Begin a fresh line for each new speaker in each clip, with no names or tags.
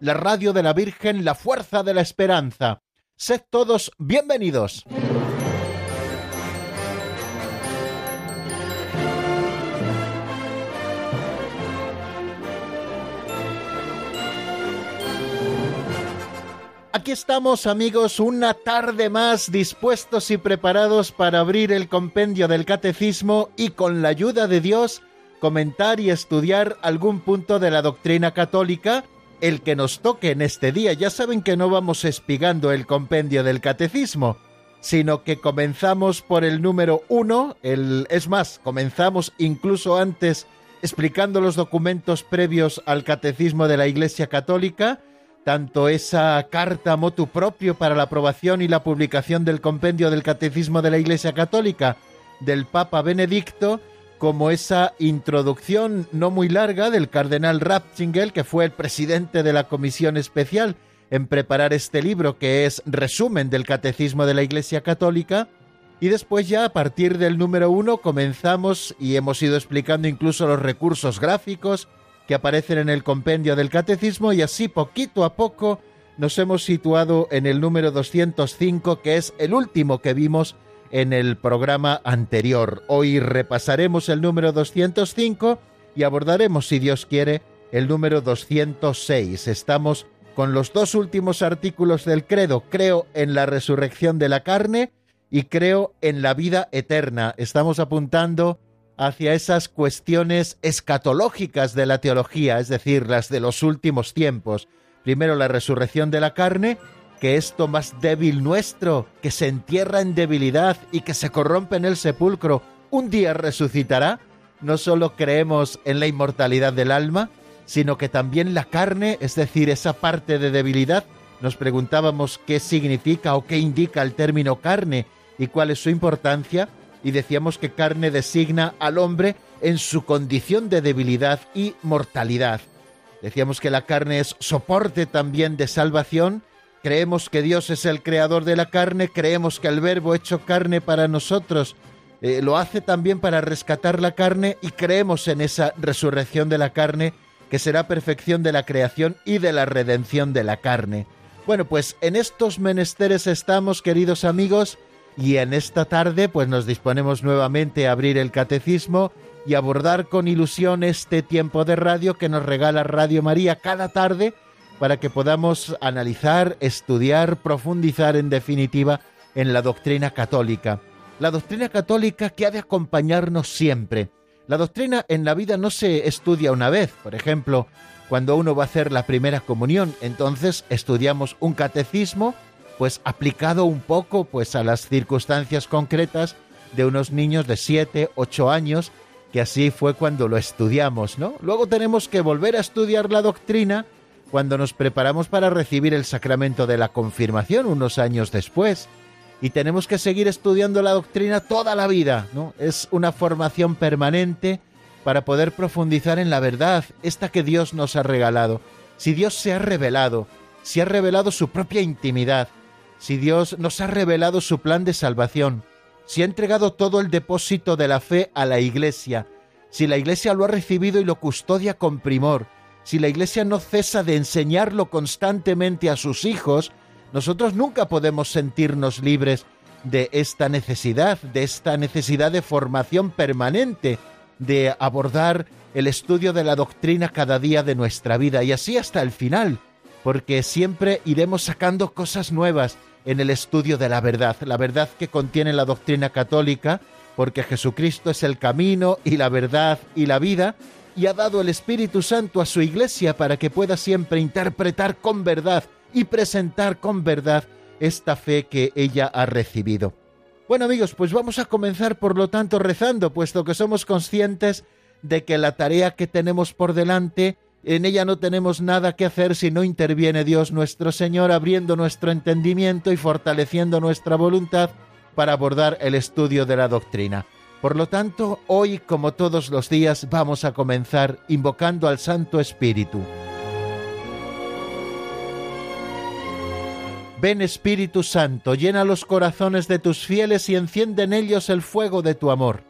la radio de la Virgen, la fuerza de la esperanza. Sed todos bienvenidos. Aquí estamos amigos una tarde más dispuestos y preparados para abrir el compendio del catecismo y con la ayuda de Dios comentar y estudiar algún punto de la doctrina católica, el que nos toque en este día. Ya saben que no vamos espigando el compendio del catecismo, sino que comenzamos por el número uno, el, es más, comenzamos incluso antes explicando los documentos previos al catecismo de la Iglesia Católica, tanto esa carta motu propio para la aprobación y la publicación del compendio del catecismo de la Iglesia Católica del Papa Benedicto, como esa introducción no muy larga del cardenal Ratzinger, que fue el presidente de la comisión especial en preparar este libro, que es resumen del Catecismo de la Iglesia Católica. Y después ya a partir del número uno comenzamos y hemos ido explicando incluso los recursos gráficos que aparecen en el compendio del Catecismo y así poquito a poco nos hemos situado en el número 205, que es el último que vimos en el programa anterior. Hoy repasaremos el número 205 y abordaremos, si Dios quiere, el número 206. Estamos con los dos últimos artículos del credo. Creo en la resurrección de la carne y creo en la vida eterna. Estamos apuntando hacia esas cuestiones escatológicas de la teología, es decir, las de los últimos tiempos. Primero la resurrección de la carne que esto más débil nuestro, que se entierra en debilidad y que se corrompe en el sepulcro, un día resucitará? No solo creemos en la inmortalidad del alma, sino que también la carne, es decir, esa parte de debilidad, nos preguntábamos qué significa o qué indica el término carne y cuál es su importancia, y decíamos que carne designa al hombre en su condición de debilidad y mortalidad. Decíamos que la carne es soporte también de salvación Creemos que Dios es el creador de la carne, creemos que el verbo hecho carne para nosotros eh, lo hace también para rescatar la carne y creemos en esa resurrección de la carne que será perfección de la creación y de la redención de la carne. Bueno, pues en estos menesteres estamos, queridos amigos, y en esta tarde pues nos disponemos nuevamente a abrir el catecismo y abordar con ilusión este tiempo de radio que nos regala Radio María cada tarde para que podamos analizar, estudiar, profundizar en definitiva en la doctrina católica. La doctrina católica que ha de acompañarnos siempre. La doctrina en la vida no se estudia una vez, por ejemplo, cuando uno va a hacer la primera comunión, entonces estudiamos un catecismo, pues aplicado un poco pues a las circunstancias concretas de unos niños de 7, 8 años, que así fue cuando lo estudiamos, ¿no? Luego tenemos que volver a estudiar la doctrina cuando nos preparamos para recibir el sacramento de la confirmación unos años después. Y tenemos que seguir estudiando la doctrina toda la vida, ¿no? Es una formación permanente para poder profundizar en la verdad, esta que Dios nos ha regalado. Si Dios se ha revelado, si ha revelado su propia intimidad, si Dios nos ha revelado su plan de salvación, si ha entregado todo el depósito de la fe a la Iglesia, si la Iglesia lo ha recibido y lo custodia con primor, si la Iglesia no cesa de enseñarlo constantemente a sus hijos, nosotros nunca podemos sentirnos libres de esta necesidad, de esta necesidad de formación permanente, de abordar el estudio de la doctrina cada día de nuestra vida. Y así hasta el final, porque siempre iremos sacando cosas nuevas en el estudio de la verdad, la verdad que contiene la doctrina católica, porque Jesucristo es el camino y la verdad y la vida, y ha dado el Espíritu Santo a su iglesia para que pueda siempre interpretar con verdad y presentar con verdad esta fe que ella ha recibido. Bueno amigos, pues vamos a comenzar por lo tanto rezando, puesto que somos conscientes de que la tarea que tenemos por delante En ella no tenemos nada que hacer si no interviene Dios nuestro Señor abriendo nuestro entendimiento y fortaleciendo nuestra voluntad para abordar el estudio de la doctrina. Por lo tanto, hoy, como todos los días, vamos a comenzar invocando al Santo Espíritu. Ven Espíritu Santo, llena los corazones de tus fieles y enciende en ellos el fuego de tu amor.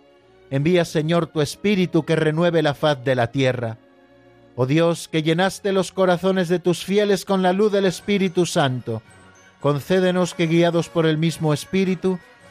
Envía, Señor, tu Espíritu que renueve la faz de la tierra. Oh Dios, que llenaste los corazones de tus fieles con la luz del Espíritu Santo, concédenos que guiados por el mismo Espíritu,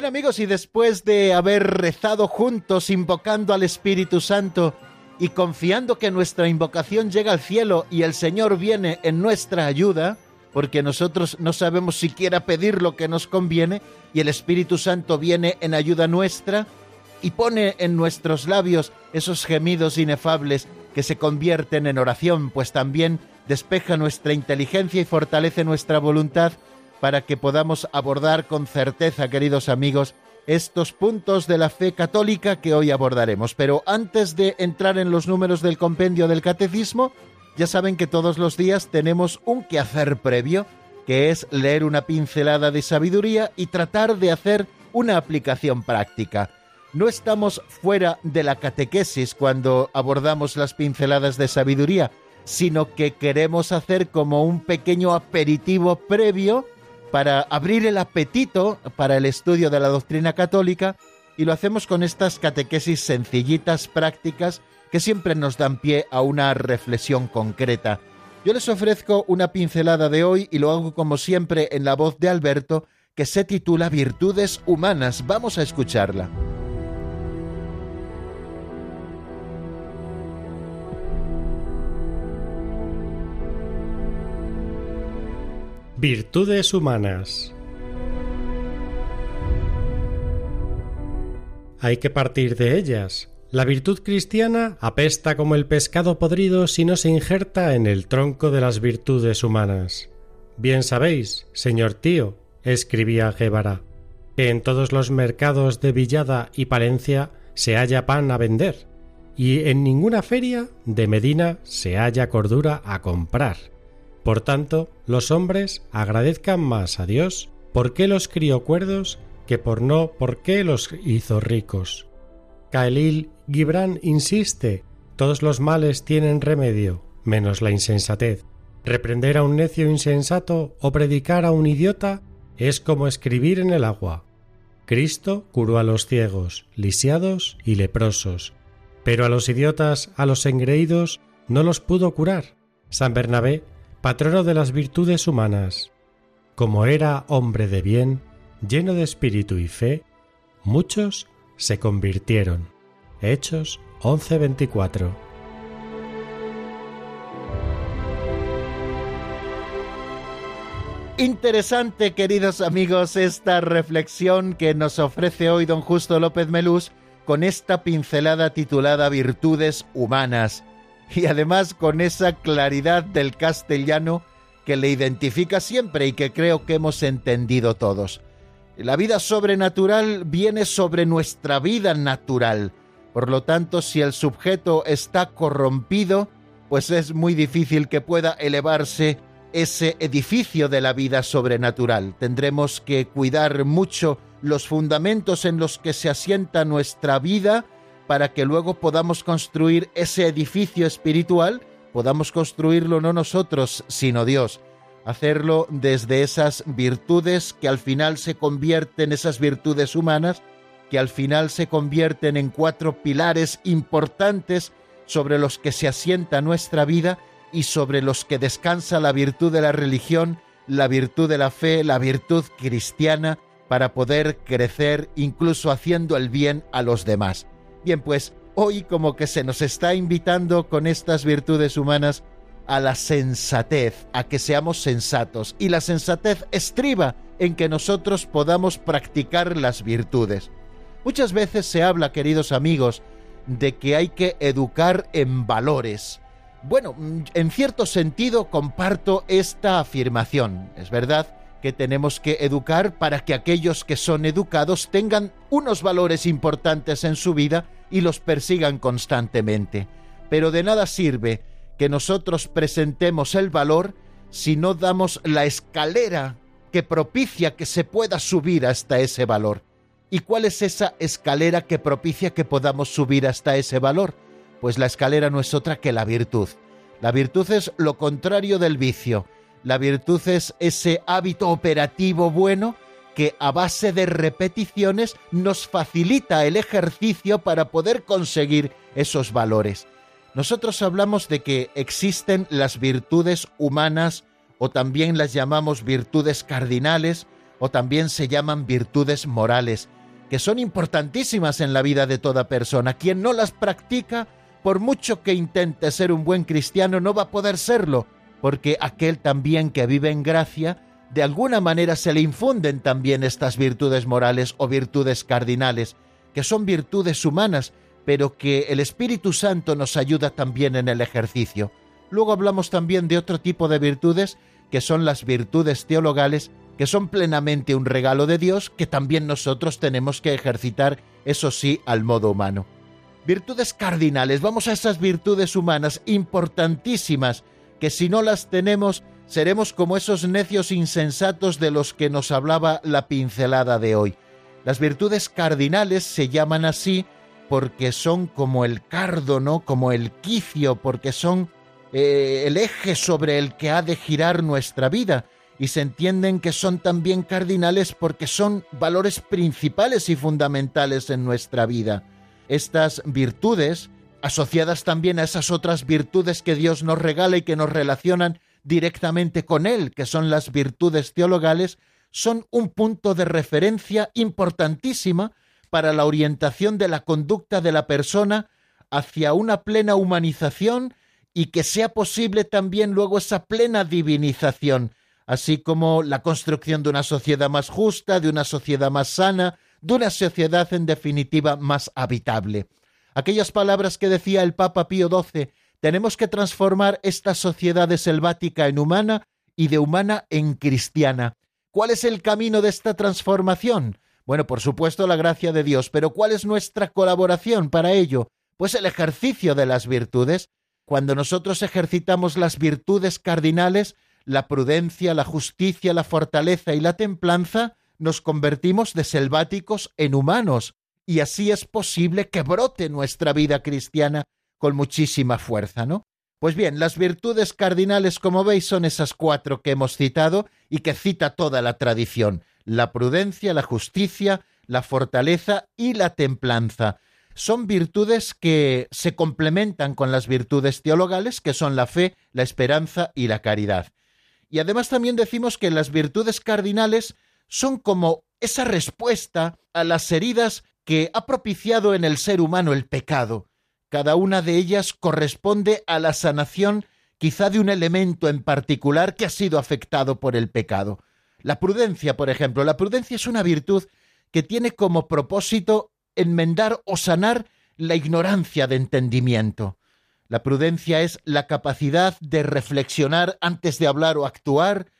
Bien amigos, y después de haber rezado juntos invocando al Espíritu Santo y confiando que nuestra invocación llega al cielo y el Señor viene en nuestra ayuda, porque nosotros no sabemos siquiera pedir lo que nos conviene, y el Espíritu Santo viene en ayuda nuestra y pone en nuestros labios esos gemidos inefables que se convierten en oración, pues también despeja nuestra inteligencia y fortalece nuestra voluntad para que podamos abordar con certeza, queridos amigos, estos puntos de la fe católica que hoy abordaremos. Pero antes de entrar en los números del compendio del catecismo, ya saben que todos los días tenemos un quehacer previo, que es leer una pincelada de sabiduría y tratar de hacer una aplicación práctica. No estamos fuera de la catequesis cuando abordamos las pinceladas de sabiduría, sino que queremos hacer como un pequeño aperitivo previo para abrir el apetito para el estudio de la doctrina católica y lo hacemos con estas catequesis sencillitas, prácticas, que siempre nos dan pie a una reflexión concreta. Yo les ofrezco una pincelada de hoy y lo hago como siempre en la voz de Alberto, que se titula Virtudes Humanas. Vamos a escucharla.
Virtudes humanas. Hay que partir de ellas. La virtud cristiana apesta como el pescado podrido si no se injerta en el tronco de las virtudes humanas. Bien sabéis, señor tío, escribía Guevara, que en todos los mercados de Villada y Palencia se halla pan a vender, y en ninguna feria de Medina se halla cordura a comprar. Por tanto, los hombres agradezcan más a Dios por qué los crió cuerdos que por no por qué los hizo ricos. Kaelil Gibran insiste, todos los males tienen remedio, menos la insensatez. Reprender a un necio insensato o predicar a un idiota es como escribir en el agua. Cristo curó a los ciegos, lisiados y leprosos, pero a los idiotas, a los engreídos, no los pudo curar. San Bernabé patrono de las virtudes humanas. Como era hombre de bien, lleno de espíritu y fe, muchos se convirtieron. Hechos 11:24
Interesante, queridos amigos, esta reflexión que nos ofrece hoy don Justo López Melús con esta pincelada titulada Virtudes Humanas y además con esa claridad del castellano que le identifica siempre y que creo que hemos entendido todos. La vida sobrenatural viene sobre nuestra vida natural. Por lo tanto, si el sujeto está corrompido, pues es muy difícil que pueda elevarse ese edificio de la vida sobrenatural. Tendremos que cuidar mucho los fundamentos en los que se asienta nuestra vida para que luego podamos construir ese edificio espiritual, podamos construirlo no nosotros, sino Dios. Hacerlo desde esas virtudes que al final se convierten, esas virtudes humanas, que al final se convierten en cuatro pilares importantes sobre los que se asienta nuestra vida y sobre los que descansa la virtud de la religión, la virtud de la fe, la virtud cristiana, para poder crecer incluso haciendo el bien a los demás. Bien, pues hoy como que se nos está invitando con estas virtudes humanas a la sensatez, a que seamos sensatos. Y la sensatez estriba en que nosotros podamos practicar las virtudes. Muchas veces se habla, queridos amigos, de que hay que educar en valores. Bueno, en cierto sentido comparto esta afirmación. Es verdad que tenemos que educar para que aquellos que son educados tengan unos valores importantes en su vida y los persigan constantemente. Pero de nada sirve que nosotros presentemos el valor si no damos la escalera que propicia que se pueda subir hasta ese valor. ¿Y cuál es esa escalera que propicia que podamos subir hasta ese valor? Pues la escalera no es otra que la virtud. La virtud es lo contrario del vicio la virtud es ese hábito operativo bueno que a base de repeticiones nos facilita el ejercicio para poder conseguir esos valores. Nosotros hablamos de que existen las virtudes humanas o también las llamamos virtudes cardinales o también se llaman virtudes morales, que son importantísimas en la vida de toda persona. Quien no las practica, por mucho que intente ser un buen cristiano, no va a poder serlo, porque aquel también que vive en gracia, de alguna manera se le infunden también estas virtudes morales o virtudes cardinales, que son virtudes humanas, pero que el Espíritu Santo nos ayuda también en el ejercicio. Luego hablamos también de otro tipo de virtudes, que son las virtudes teologales, que son plenamente un regalo de Dios, que también nosotros tenemos que ejercitar, eso sí, al modo humano. Virtudes cardinales, vamos a esas virtudes humanas importantísimas, que si no las tenemos seremos como esos necios insensatos de los que nos hablaba la pincelada de hoy. Las virtudes cardinales se llaman así porque son como el cardo, ¿no? Como el quicio, porque son eh, el eje sobre el que ha de girar nuestra vida y se entienden que son también cardinales porque son valores principales y fundamentales en nuestra vida. Estas virtudes asociadas también a esas otras virtudes que Dios nos regala y que nos relacionan directamente con Él, que son las virtudes teologales, son un punto de referencia importantísima para la orientación de la conducta de la persona hacia una plena humanización y que sea posible también luego esa plena divinización, así como la construcción de una sociedad más justa, de una sociedad más sana, de una sociedad en definitiva más habitable aquellas palabras que decía el Papa Pío XII, tenemos que transformar esta sociedad de selvática en humana y de humana en cristiana. ¿Cuál es el camino de esta transformación? Bueno, por supuesto la gracia de Dios, pero ¿cuál es nuestra colaboración para ello? Pues el ejercicio de las virtudes. Cuando nosotros ejercitamos las virtudes cardinales, la prudencia, la justicia, la fortaleza y la templanza, nos convertimos de selváticos en humanos, y así es posible que brote nuestra vida cristiana con muchísima fuerza, ¿no? Pues bien, las virtudes cardinales, como veis, son esas cuatro que hemos citado y que cita toda la tradición, la prudencia, la justicia, la fortaleza y la templanza. Son virtudes que se complementan con las virtudes teologales, que son la fe, la esperanza y la caridad. Y además también decimos que las virtudes cardinales son como esa respuesta a las heridas que ha propiciado en el ser humano el pecado. Cada una de ellas corresponde a la sanación quizá de un elemento en particular que ha sido afectado por el pecado. La prudencia, por ejemplo, la prudencia es una virtud que tiene como propósito enmendar o sanar la ignorancia de entendimiento. La prudencia es la capacidad de reflexionar antes de hablar o actuar,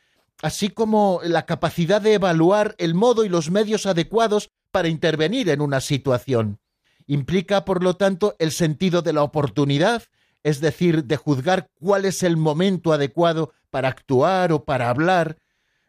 así como la capacidad de evaluar el modo y los medios adecuados para intervenir en una situación. Implica, por lo tanto, el sentido de la oportunidad, es decir, de juzgar cuál es el momento adecuado para actuar o para hablar.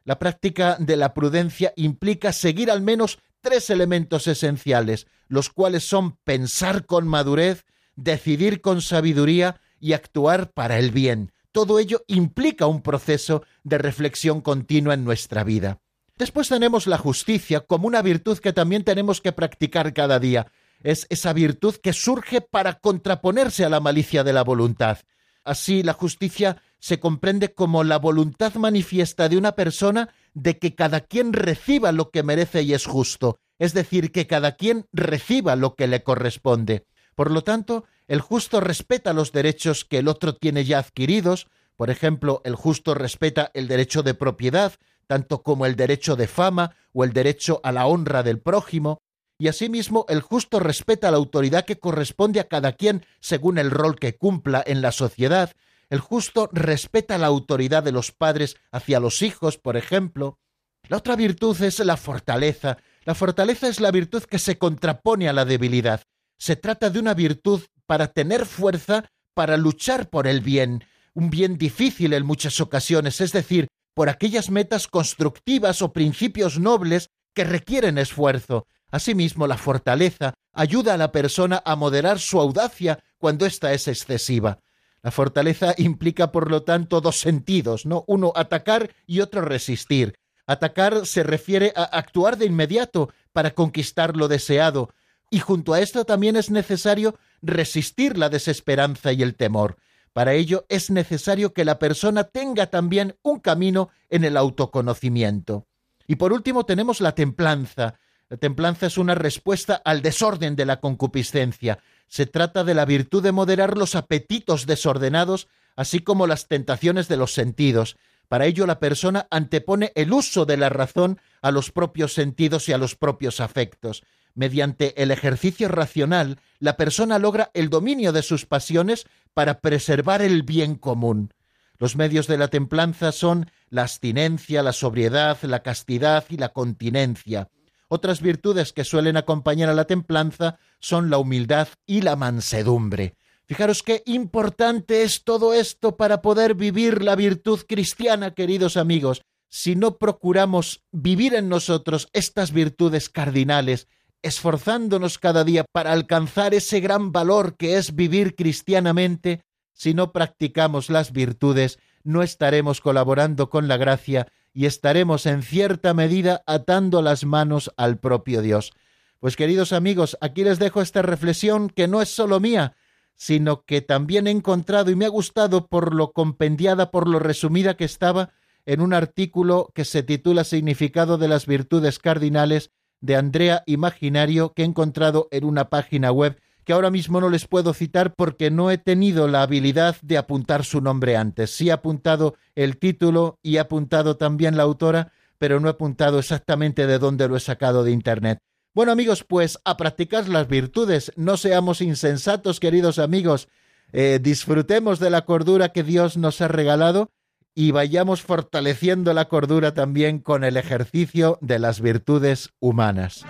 La práctica de la prudencia implica seguir al menos tres elementos esenciales, los cuales son pensar con madurez, decidir con sabiduría y actuar para el bien. Todo ello implica un proceso de reflexión continua en nuestra vida. Después tenemos la justicia como una virtud que también tenemos que practicar cada día. Es esa virtud que surge para contraponerse a la malicia de la voluntad. Así, la justicia se comprende como la voluntad manifiesta de una persona de que cada quien reciba lo que merece y es justo, es decir, que cada quien reciba lo que le corresponde. Por lo tanto, el justo respeta los derechos que el otro tiene ya adquiridos, Por ejemplo, el justo respeta el derecho de propiedad, tanto como el derecho de fama o el derecho a la honra del prójimo, y asimismo el justo respeta la autoridad que corresponde a cada quien según el rol que cumpla en la sociedad, el justo respeta la autoridad de los padres hacia los hijos, por ejemplo. La otra virtud es la fortaleza. La fortaleza es la virtud que se contrapone a la debilidad. Se trata de una virtud para tener fuerza para luchar por el bien, un bien difícil en muchas ocasiones, es decir, por aquellas metas constructivas o principios nobles que requieren esfuerzo. Asimismo, la fortaleza ayuda a la persona a moderar su audacia cuando ésta es excesiva. La fortaleza implica, por lo tanto, dos sentidos, ¿no? Uno, atacar y otro, resistir. Atacar se refiere a actuar de inmediato para conquistar lo deseado, y junto a esto también es necesario resistir la desesperanza y el temor. Para ello es necesario que la persona tenga también un camino en el autoconocimiento. Y por último tenemos la templanza. La templanza es una respuesta al desorden de la concupiscencia. Se trata de la virtud de moderar los apetitos desordenados, así como las tentaciones de los sentidos. Para ello la persona antepone el uso de la razón a los propios sentidos y a los propios afectos. Mediante el ejercicio racional, la persona logra el dominio de sus pasiones para preservar el bien común. Los medios de la templanza son la abstinencia, la sobriedad, la castidad y la continencia. Otras virtudes que suelen acompañar a la templanza son la humildad y la mansedumbre. Fijaros qué importante es todo esto para poder vivir la virtud cristiana, queridos amigos. Si no procuramos vivir en nosotros estas virtudes cardinales, esforzándonos cada día para alcanzar ese gran valor que es vivir cristianamente, si no practicamos las virtudes, no estaremos colaborando con la gracia y estaremos en cierta medida atando las manos al propio Dios. Pues queridos amigos, aquí les dejo esta reflexión que no es solo mía, sino que también he encontrado y me ha gustado por lo compendiada, por lo resumida que estaba en un artículo que se titula Significado de las Virtudes Cardinales de Andrea Imaginario que he encontrado en una página web que ahora mismo no les puedo citar porque no he tenido la habilidad de apuntar su nombre antes. Sí he apuntado el título y he apuntado también la autora, pero no he apuntado exactamente de dónde lo he sacado de Internet. Bueno amigos, pues a practicar las virtudes, no seamos insensatos queridos amigos, eh, disfrutemos de la cordura que Dios nos ha regalado y vayamos fortaleciendo la cordura también con el ejercicio de las virtudes humanas.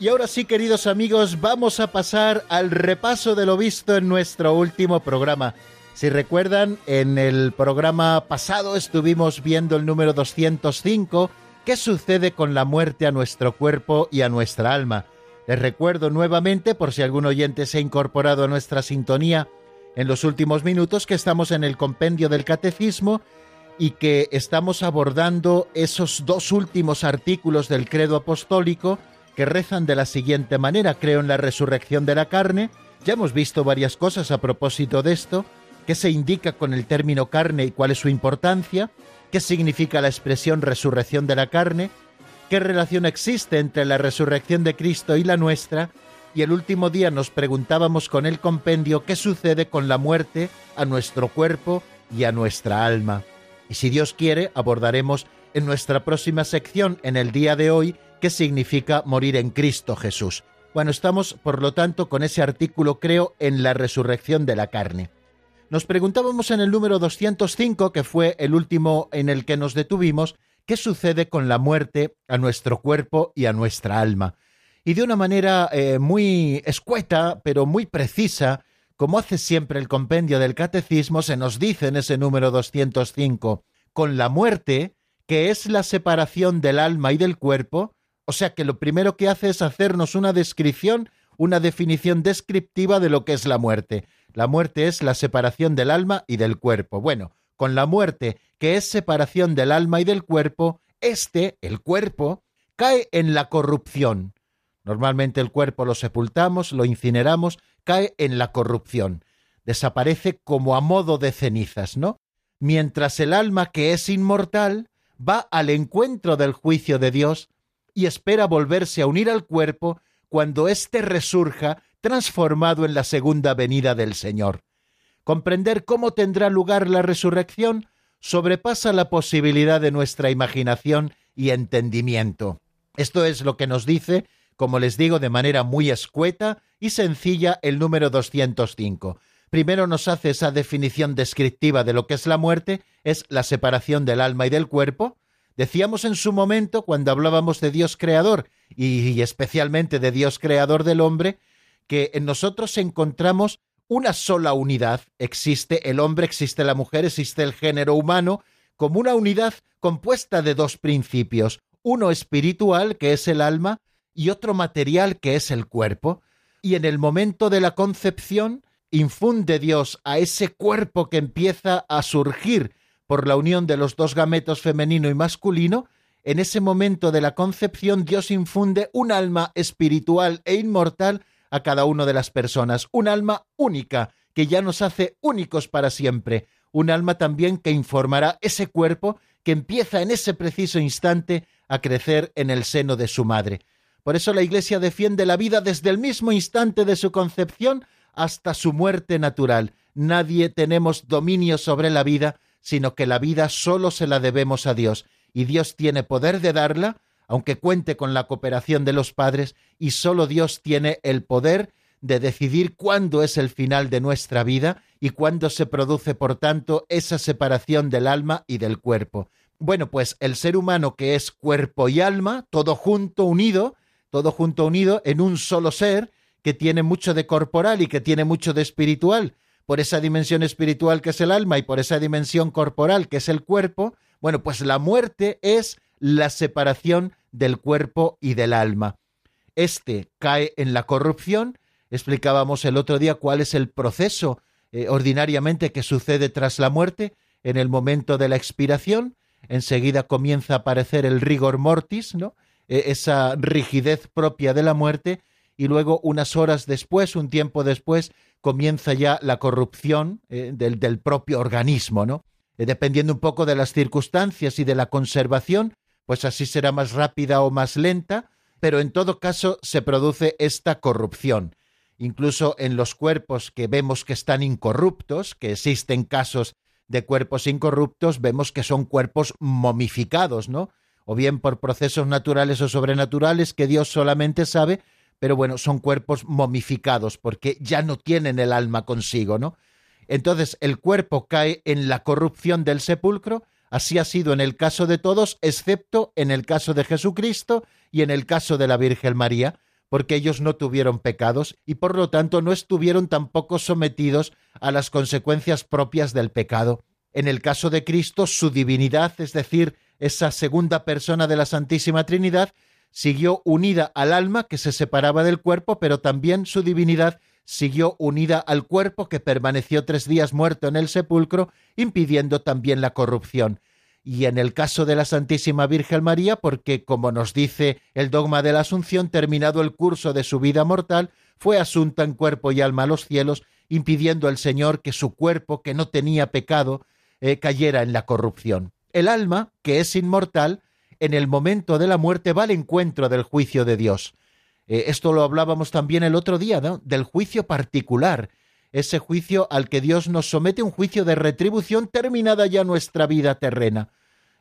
Y ahora sí, queridos amigos, vamos a pasar al repaso de lo visto en nuestro último programa. Si recuerdan, en el programa pasado estuvimos viendo el número 205, ¿qué sucede con la muerte a nuestro cuerpo y a nuestra alma? Les recuerdo nuevamente, por si algún oyente se ha incorporado a nuestra sintonía en los últimos minutos, que estamos en el compendio del catecismo y que estamos abordando esos dos últimos artículos del credo apostólico, que rezan de la siguiente manera, creo en la resurrección de la carne, ya hemos visto varias cosas a propósito de esto, qué se indica con el término carne y cuál es su importancia, qué significa la expresión resurrección de la carne, qué relación existe entre la resurrección de Cristo y la nuestra, y el último día nos preguntábamos con el compendio qué sucede con la muerte a nuestro cuerpo y a nuestra alma. Y si Dios quiere, abordaremos en nuestra próxima sección en el día de hoy qué significa morir en Cristo Jesús. Bueno, estamos, por lo tanto, con ese artículo, creo, en la resurrección de la carne. Nos preguntábamos en el número 205, que fue el último en el que nos detuvimos, qué sucede con la muerte a nuestro cuerpo y a nuestra alma. Y de una manera eh, muy escueta, pero muy precisa, como hace siempre el compendio del catecismo, se nos dice en ese número 205, con la muerte, que es la separación del alma y del cuerpo, o sea que lo primero que hace es hacernos una descripción, una definición descriptiva de lo que es la muerte. La muerte es la separación del alma y del cuerpo. Bueno, con la muerte, que es separación del alma y del cuerpo, este, el cuerpo, cae en la corrupción. Normalmente el cuerpo lo sepultamos, lo incineramos, cae en la corrupción. Desaparece como a modo de cenizas, ¿no? Mientras el alma que es inmortal va al encuentro del juicio de Dios y espera volverse a unir al cuerpo cuando éste resurja transformado en la segunda venida del Señor. Comprender cómo tendrá lugar la resurrección sobrepasa la posibilidad de nuestra imaginación y entendimiento. Esto es lo que nos dice, como les digo, de manera muy escueta y sencilla el número 205. Primero nos hace esa definición descriptiva de lo que es la muerte, es la separación del alma y del cuerpo. Decíamos en su momento, cuando hablábamos de Dios creador y, especialmente de Dios creador del hombre, que en nosotros encontramos una sola unidad. Existe el hombre, existe la mujer, existe el género humano, como una unidad compuesta de dos principios, uno espiritual, que es el alma, y otro material, que es el cuerpo. Y en el momento de la concepción, infunde Dios a ese cuerpo que empieza a surgir por la unión de los dos gametos femenino y masculino, en ese momento de la concepción Dios infunde un alma espiritual e inmortal a cada una de las personas, un alma única que ya nos hace únicos para siempre, un alma también que informará ese cuerpo que empieza en ese preciso instante a crecer en el seno de su madre. Por eso la Iglesia defiende la vida desde el mismo instante de su concepción hasta su muerte natural. Nadie tenemos dominio sobre la vida, sino que la vida solo se la debemos a Dios, y Dios tiene poder de darla aunque cuente con la cooperación de los padres, y solo Dios tiene el poder de decidir cuándo es el final de nuestra vida y cuándo se produce, por tanto, esa separación del alma y del cuerpo. Bueno, pues el ser humano que es cuerpo y alma, todo junto, unido, todo junto, unido en un solo ser, que tiene mucho de corporal y que tiene mucho de espiritual, por esa dimensión espiritual que es el alma y por esa dimensión corporal que es el cuerpo, bueno, pues la muerte es la separación del cuerpo y del alma. Este cae en la corrupción. Explicábamos el otro día cuál es el proceso eh, ordinariamente que sucede tras la muerte. En el momento de la expiración, enseguida comienza a aparecer el rigor mortis, ¿no? E, esa rigidez propia de la muerte, y luego unas horas después, un tiempo después, comienza ya la corrupción eh, del, propio organismo, ¿no? Eh, dependiendo un poco de las circunstancias y de la conservación, pues así será más rápida o más lenta, pero en todo caso se produce esta corrupción. Incluso en los cuerpos que vemos que están incorruptos, que existen casos de cuerpos incorruptos, vemos que son cuerpos momificados, ¿no? O bien por procesos naturales o sobrenaturales que Dios solamente sabe, pero bueno, son cuerpos momificados porque ya no tienen el alma consigo, ¿no? Entonces el cuerpo cae en la corrupción del sepulcro Así ha sido en el caso de todos, excepto en el caso de Jesucristo y en el caso de la Virgen María, porque ellos no tuvieron pecados y por lo tanto no estuvieron tampoco sometidos a las consecuencias propias del pecado. En el caso de Cristo, su divinidad, es decir, esa segunda persona de la Santísima Trinidad, siguió unida al alma que se separaba del cuerpo, pero también su divinidad siguió unida al cuerpo que permaneció tres días muerto en el sepulcro, impidiendo también la corrupción. Y en el caso de la Santísima Virgen María, porque, como nos dice el dogma de la Asunción, terminado el curso de su vida mortal, fue asunta en cuerpo y alma a los cielos, impidiendo al Señor que su cuerpo, que no tenía pecado, eh, cayera en la corrupción. El alma, que es inmortal, en el momento de la muerte va al encuentro del juicio de Dios. Eh, esto lo hablábamos también el otro día, ¿no? Del juicio particular, ese juicio al que Dios nos somete, un juicio de retribución terminada ya nuestra vida terrena.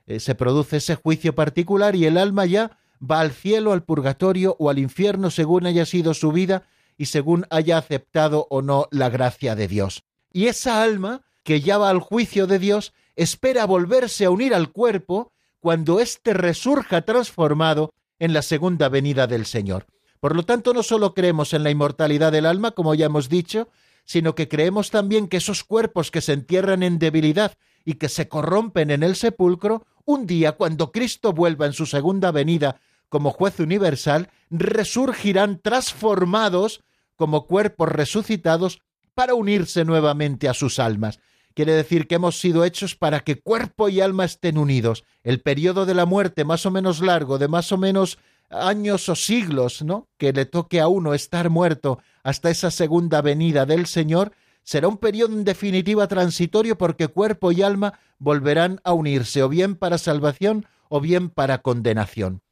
Eh, se produce ese juicio particular y el alma ya va al cielo, al purgatorio o al infierno según haya sido su vida y según haya aceptado o no la gracia de Dios. Y esa alma, que ya va al juicio de Dios, espera volverse a unir al cuerpo cuando éste resurja transformado en la segunda venida del Señor. Por lo tanto, no solo creemos en la inmortalidad del alma, como ya hemos dicho, sino que creemos también que esos cuerpos que se entierran en debilidad y que se corrompen en el sepulcro, un día, cuando Cristo vuelva en su segunda venida como juez universal, resurgirán transformados como cuerpos resucitados para unirse nuevamente a sus almas. Quiere decir que hemos sido hechos para que cuerpo y alma estén unidos. El periodo de la muerte más o menos largo, de más o menos años o siglos, ¿no? Que le toque a uno estar muerto hasta esa segunda venida del Señor, será un periodo en definitiva transitorio porque cuerpo y alma volverán a unirse, o bien para salvación o bien para condenación.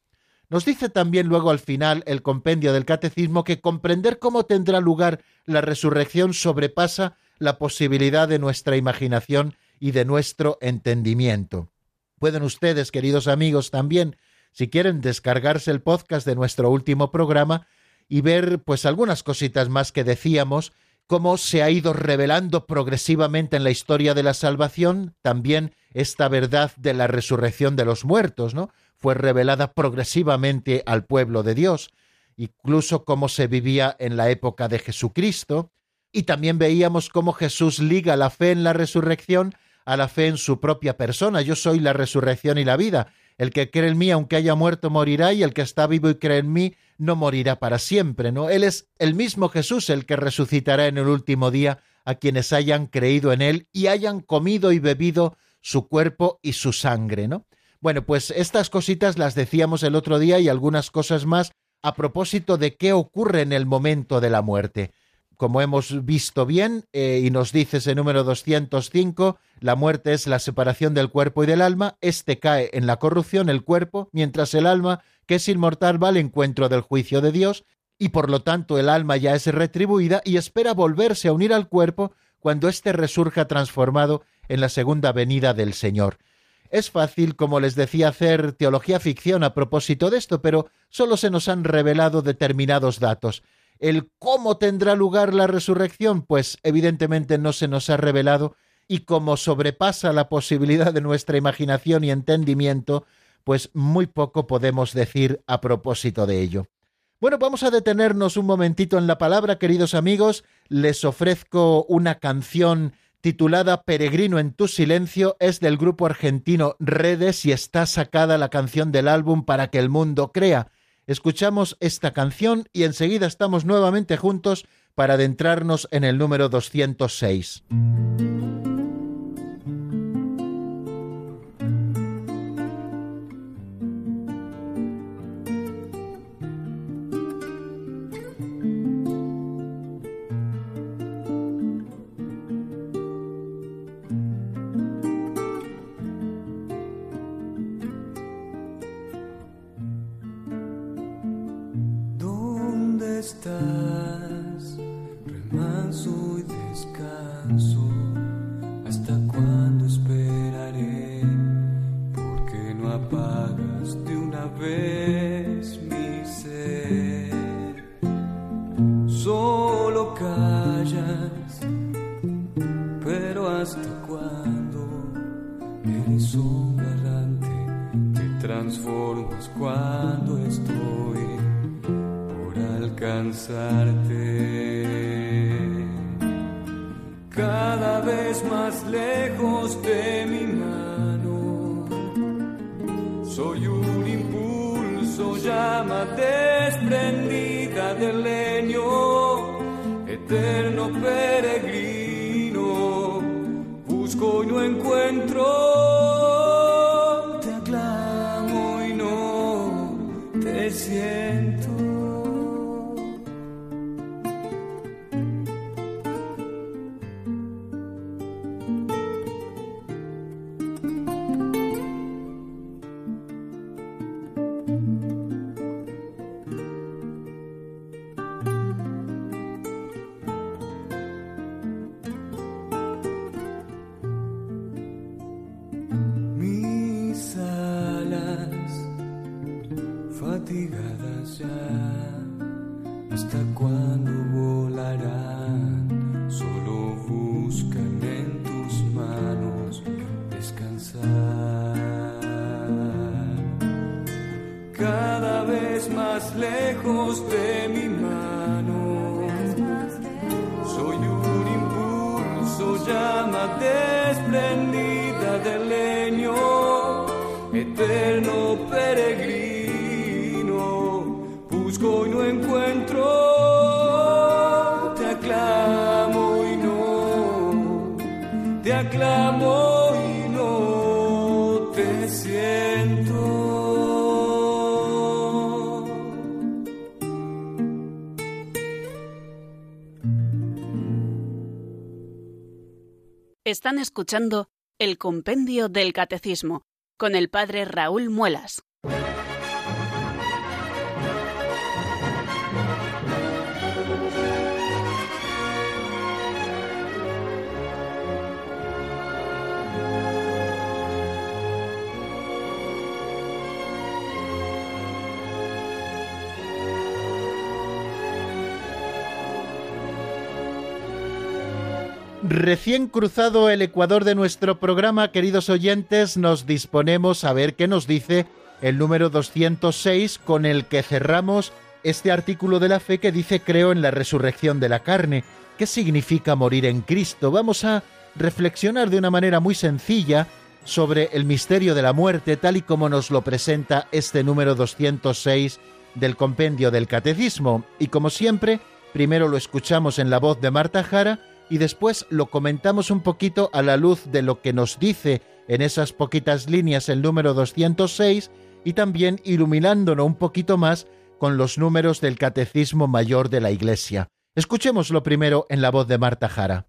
Nos dice también luego al final el compendio del catecismo que comprender cómo tendrá lugar la resurrección sobrepasa la posibilidad de nuestra imaginación y de nuestro entendimiento. Pueden ustedes, queridos amigos, también, si quieren, descargarse el podcast de nuestro último programa y ver pues algunas cositas más que decíamos, cómo se ha ido revelando progresivamente en la historia de la salvación también esta verdad de la resurrección de los muertos, ¿no? Fue revelada progresivamente al pueblo de Dios, incluso cómo se vivía en la época de Jesucristo, y también veíamos cómo Jesús liga la fe en la resurrección a la fe en su propia persona. Yo soy la resurrección y la vida. El que cree en mí, aunque haya muerto, morirá, y el que está vivo y cree en mí, no morirá para siempre, ¿no? Él es el mismo Jesús el que resucitará en el último día a quienes hayan creído en él y hayan comido y bebido su cuerpo y su sangre, ¿no? Bueno, pues estas cositas las decíamos el otro día y algunas cosas más a propósito de qué ocurre en el momento de la muerte como hemos visto bien, eh, y nos dice ese número 205, la muerte es la separación del cuerpo y del alma, este cae en la corrupción, el cuerpo, mientras el alma, que es inmortal, va al encuentro del juicio de Dios, y por lo tanto el alma ya es retribuida y espera volverse a unir al cuerpo cuando éste resurja transformado en la segunda venida del Señor. Es fácil, como les decía, hacer teología ficción a propósito de esto, pero solo se nos han revelado determinados datos. El cómo tendrá lugar la resurrección, pues evidentemente no se nos ha revelado y como sobrepasa la posibilidad de nuestra imaginación y entendimiento, pues muy poco podemos decir a propósito de ello. Bueno, vamos a detenernos un momentito en la palabra, queridos amigos. Les ofrezco una canción titulada Peregrino en tu silencio. Es del grupo argentino Redes y está sacada la canción del álbum Para que el mundo crea. Escuchamos esta canción y enseguida estamos nuevamente juntos para adentrarnos en el número 206.
lo callas, pero hasta cuando eres un errante, te transformas cuando estoy por alcanzarte. Cada vez más lejos de mi mano, soy un impulso, llama desprendida de lejos eterno peregrino, busco y no encuentro. te aclamo y no te siento.
Están escuchando el compendio del catecismo con el padre Raúl Muelas.
Recién cruzado el ecuador de nuestro programa, queridos oyentes, nos disponemos a ver qué nos dice el número 206 con el que cerramos este artículo de la fe que dice creo en la resurrección de la carne. ¿Qué significa morir en Cristo? Vamos a reflexionar de una manera muy sencilla sobre el misterio de la muerte tal y como nos lo presenta este número 206 del compendio del Catecismo. Y como siempre, primero lo escuchamos en la voz de Marta Jara, y después lo comentamos un poquito a la luz de lo que nos dice en esas poquitas líneas el número 206 y también iluminándonos un poquito más con los números del Catecismo Mayor de la Iglesia. Escuchémoslo primero en la voz de Marta Jara.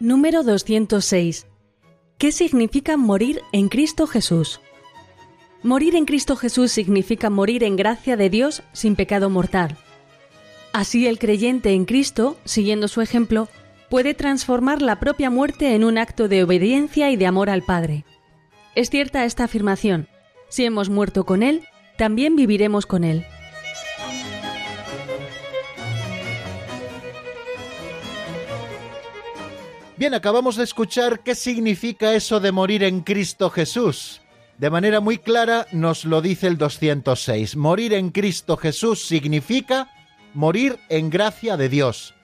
Número 206. ¿Qué significa morir en Cristo Jesús? Morir en Cristo Jesús significa morir en gracia de Dios sin pecado mortal. Así el creyente en Cristo, siguiendo su ejemplo, puede transformar la propia muerte en un acto de obediencia y de amor al Padre. Es cierta esta afirmación. Si hemos muerto con Él, también viviremos con Él.
Bien, acabamos de escuchar qué significa eso de morir en Cristo Jesús. De manera muy clara nos lo dice el 206. Morir en Cristo Jesús significa morir en gracia de Dios,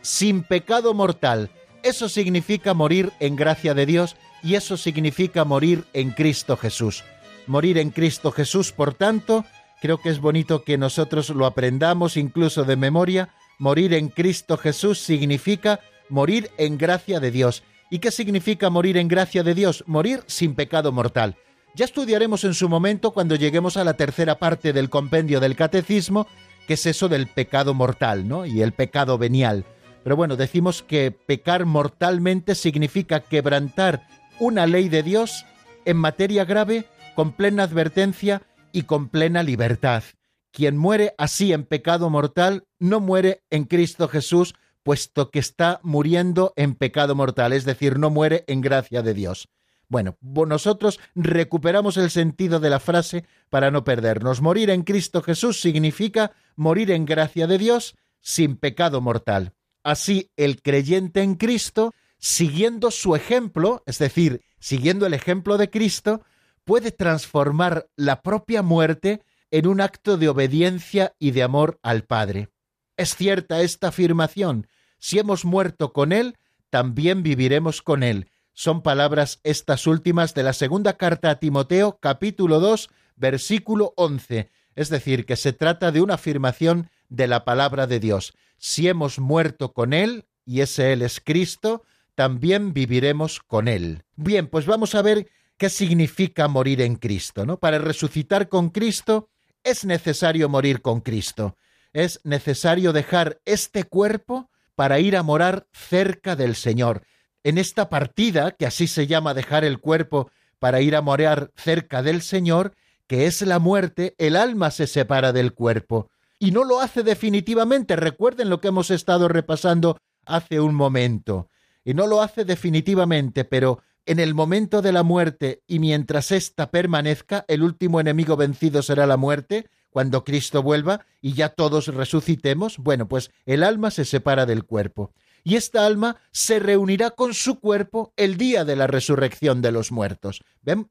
sin pecado mortal. Eso significa morir en gracia de Dios y eso significa morir en Cristo Jesús. Morir en Cristo Jesús, por tanto, creo que es bonito que nosotros lo aprendamos incluso de memoria. Morir en Cristo Jesús significa morir en gracia de Dios. ¿Y qué significa morir en gracia de Dios? Morir sin pecado mortal. Ya estudiaremos en su momento cuando lleguemos a la tercera parte del compendio del catecismo, que es eso del pecado mortal, ¿no? Y el pecado venial. Pero bueno, decimos que pecar mortalmente significa quebrantar una ley de Dios en materia grave, con plena advertencia y con plena libertad. Quien muere así en pecado mortal no muere en Cristo Jesús, puesto que está muriendo en pecado mortal, es decir, no muere en gracia de Dios. Bueno, nosotros recuperamos el sentido de la frase para no perdernos. Morir en Cristo Jesús significa morir en gracia de Dios sin pecado mortal. Así, el creyente en Cristo, siguiendo su ejemplo, es decir, siguiendo el ejemplo de Cristo, puede transformar la propia muerte en un acto de obediencia y de amor al Padre. Es cierta esta afirmación. Si hemos muerto con Él, también viviremos con Él. Son palabras estas últimas de la segunda carta a Timoteo, capítulo 2, versículo 11. Es decir, que se trata de una afirmación de la palabra de Dios. Si hemos muerto con Él, y ese Él es Cristo, también viviremos con Él. Bien, pues vamos a ver qué significa morir en Cristo, ¿no? Para resucitar con Cristo es necesario morir con Cristo es necesario dejar este cuerpo para ir a morar cerca del Señor. En esta partida, que así se llama dejar el cuerpo para ir a morar cerca del Señor, que es la muerte, el alma se separa del cuerpo. Y no lo hace definitivamente. Recuerden lo que hemos estado repasando hace un momento. Y no lo hace definitivamente, pero en el momento de la muerte y mientras ésta permanezca, el último enemigo vencido será la muerte, cuando Cristo vuelva y ya todos resucitemos, bueno, pues el alma se separa del cuerpo. Y esta alma se reunirá con su cuerpo el día de la resurrección de los muertos.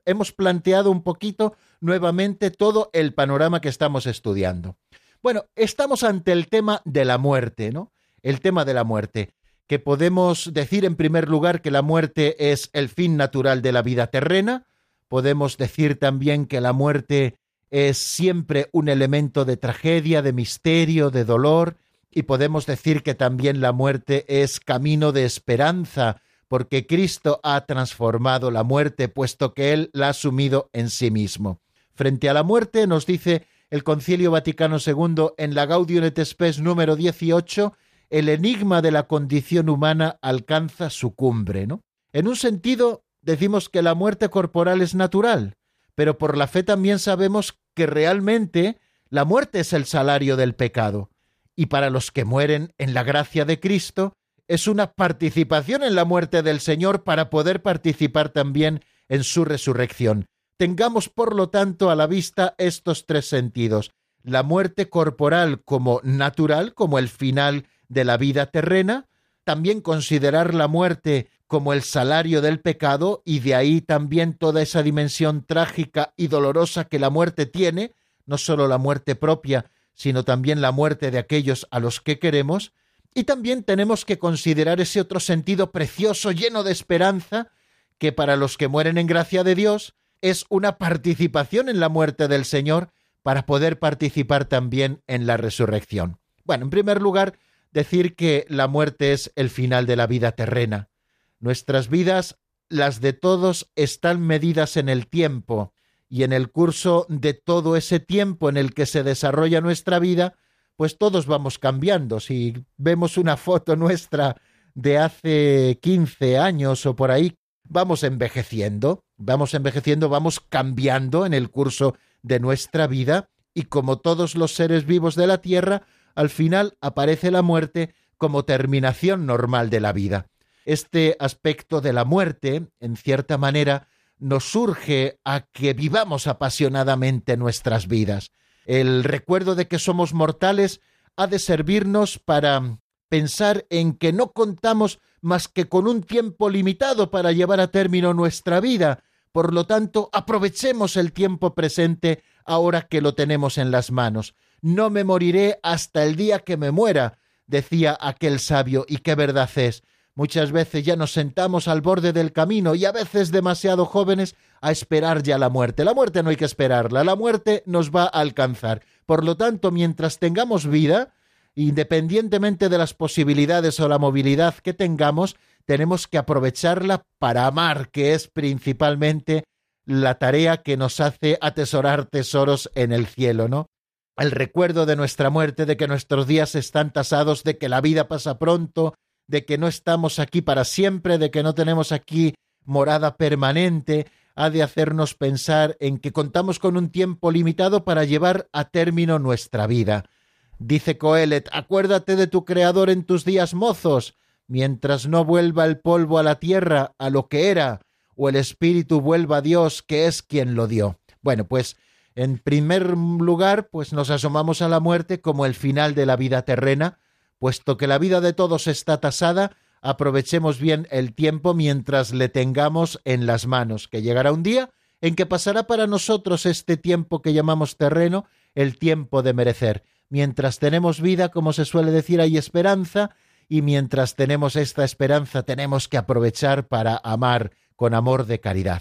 Hemos planteado un poquito nuevamente todo el panorama que estamos estudiando. Bueno, estamos ante el tema de la muerte, ¿no? El tema de la muerte, que podemos decir en primer lugar que la muerte es el fin natural de la vida terrena, podemos decir también que la muerte es siempre un elemento de tragedia, de misterio, de dolor, y podemos decir que también la muerte es camino de esperanza, porque Cristo ha transformado la muerte, puesto que Él la ha asumido en sí mismo. frente a la muerte, nos dice el Concilio Vaticano II en la Gaudium et Spes número 18, el enigma de la condición humana alcanza su cumbre, ¿no? En un sentido, decimos que la muerte corporal es natural, pero por la fe también sabemos que realmente la muerte es el salario del pecado. Y para los que mueren en la gracia de Cristo, es una participación en la muerte del Señor para poder participar también en su resurrección. Tengamos, por lo tanto, a la vista estos tres sentidos. La muerte corporal como natural, como el final de la vida terrena, también considerar la muerte como el salario del pecado y de ahí también toda esa dimensión trágica y dolorosa que la muerte tiene, no solo la muerte propia, sino también la muerte de aquellos a los que queremos, y también tenemos que considerar ese otro sentido precioso, lleno de esperanza, que para los que mueren en gracia de Dios es una participación en la muerte del Señor para poder participar también en la resurrección. Bueno, en primer lugar, decir que la muerte es el final de la vida terrena. Nuestras vidas, las de todos, están medidas en el tiempo, y en el curso de todo ese tiempo en el que se desarrolla nuestra vida, pues todos vamos cambiando. Si vemos una foto nuestra de hace 15 años o por ahí, vamos envejeciendo, vamos envejeciendo, vamos cambiando en el curso de nuestra vida y como todos los seres vivos de la Tierra, al final aparece la muerte como terminación normal de la vida. Este aspecto de la muerte, en cierta manera, nos surge a que vivamos apasionadamente nuestras vidas. El recuerdo de que somos mortales ha de servirnos para pensar en que no contamos más que con un tiempo limitado para llevar a término nuestra vida. Por lo tanto, aprovechemos el tiempo presente ahora que lo tenemos en las manos no me moriré hasta el día que me muera, decía aquel sabio, y qué verdad es. Muchas veces ya nos sentamos al borde del camino y a veces demasiado jóvenes a esperar ya la muerte. La muerte no hay que esperarla, la muerte nos va a alcanzar. Por lo tanto, mientras tengamos vida, independientemente de las posibilidades o la movilidad que tengamos, tenemos que aprovecharla para amar, que es principalmente la tarea que nos hace atesorar tesoros en el cielo, ¿no? El recuerdo de nuestra muerte, de que nuestros días están tasados, de que la vida pasa pronto, de que no estamos aquí para siempre, de que no tenemos aquí morada permanente, ha de hacernos pensar en que contamos con un tiempo limitado para llevar a término nuestra vida. Dice Coelet, acuérdate de tu Creador en tus días mozos, mientras no vuelva el polvo a la tierra, a lo que era, o el espíritu vuelva a Dios, que es quien lo dio. Bueno, pues en primer lugar, pues nos asomamos a la muerte como el final de la vida terrena, puesto que la vida de todos está tasada, aprovechemos bien el tiempo mientras le tengamos en las manos, que llegará un día en que pasará para nosotros este tiempo que llamamos terreno, el tiempo de merecer. Mientras tenemos vida, como se suele decir, hay esperanza, y mientras tenemos esta esperanza tenemos que aprovechar para amar con amor de caridad.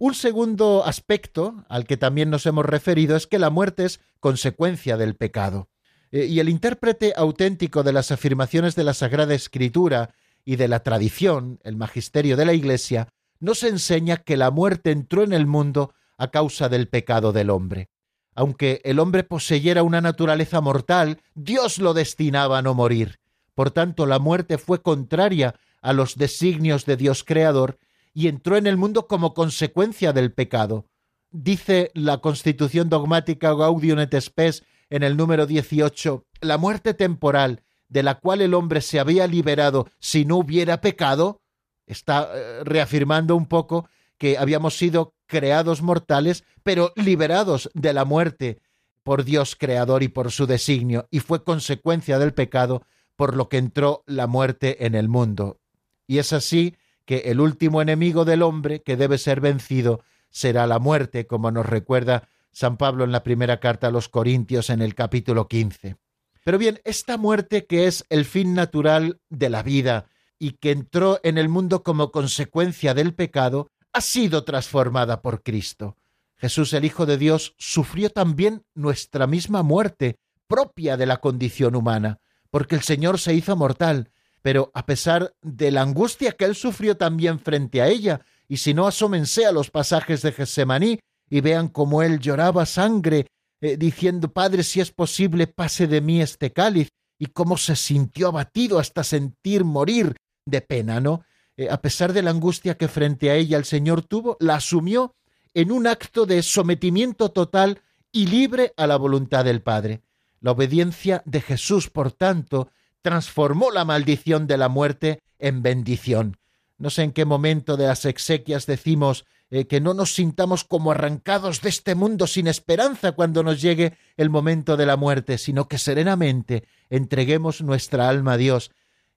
Un segundo aspecto al que también nos hemos referido es que la muerte es consecuencia del pecado. Eh, y el intérprete auténtico de las afirmaciones de la Sagrada Escritura y de la tradición, el magisterio de la Iglesia, nos enseña que la muerte entró en el mundo a causa del pecado del hombre. Aunque el hombre poseyera una naturaleza mortal, Dios lo destinaba a no morir. Por tanto, la muerte fue contraria a los designios de Dios Creador y entró en el mundo como consecuencia del pecado. Dice la Constitución dogmática Gaudium et Spes en el número 18, la muerte temporal de la cual el hombre se había liberado si no hubiera pecado, está eh, reafirmando un poco que habíamos sido creados mortales, pero liberados de la muerte por Dios creador y por su designio, y fue consecuencia del pecado por lo que entró la muerte en el mundo. Y es así que el último enemigo del hombre que debe ser vencido será la muerte, como nos recuerda San Pablo en la primera carta a los Corintios en el capítulo 15. Pero bien, esta muerte que es el fin natural de la vida y que entró en el mundo como consecuencia del pecado, ha sido transformada por Cristo. Jesús el Hijo de Dios sufrió también nuestra misma muerte, propia de la condición humana, porque el Señor se hizo mortal, pero a pesar de la angustia que él sufrió también frente a ella, y si no asómense a los pasajes de Getsemaní, y vean cómo él lloraba sangre, eh, diciendo, Padre, si es posible, pase de mí este cáliz, y cómo se sintió abatido hasta sentir morir de pena, ¿no? Eh, a pesar de la angustia que frente a ella el Señor tuvo, la asumió en un acto de sometimiento total y libre a la voluntad del Padre. La obediencia de Jesús, por tanto, transformó la maldición de la muerte en bendición. No sé en qué momento de las exequias decimos eh, que no nos sintamos como arrancados de este mundo sin esperanza cuando nos llegue el momento de la muerte, sino que serenamente entreguemos nuestra alma a Dios,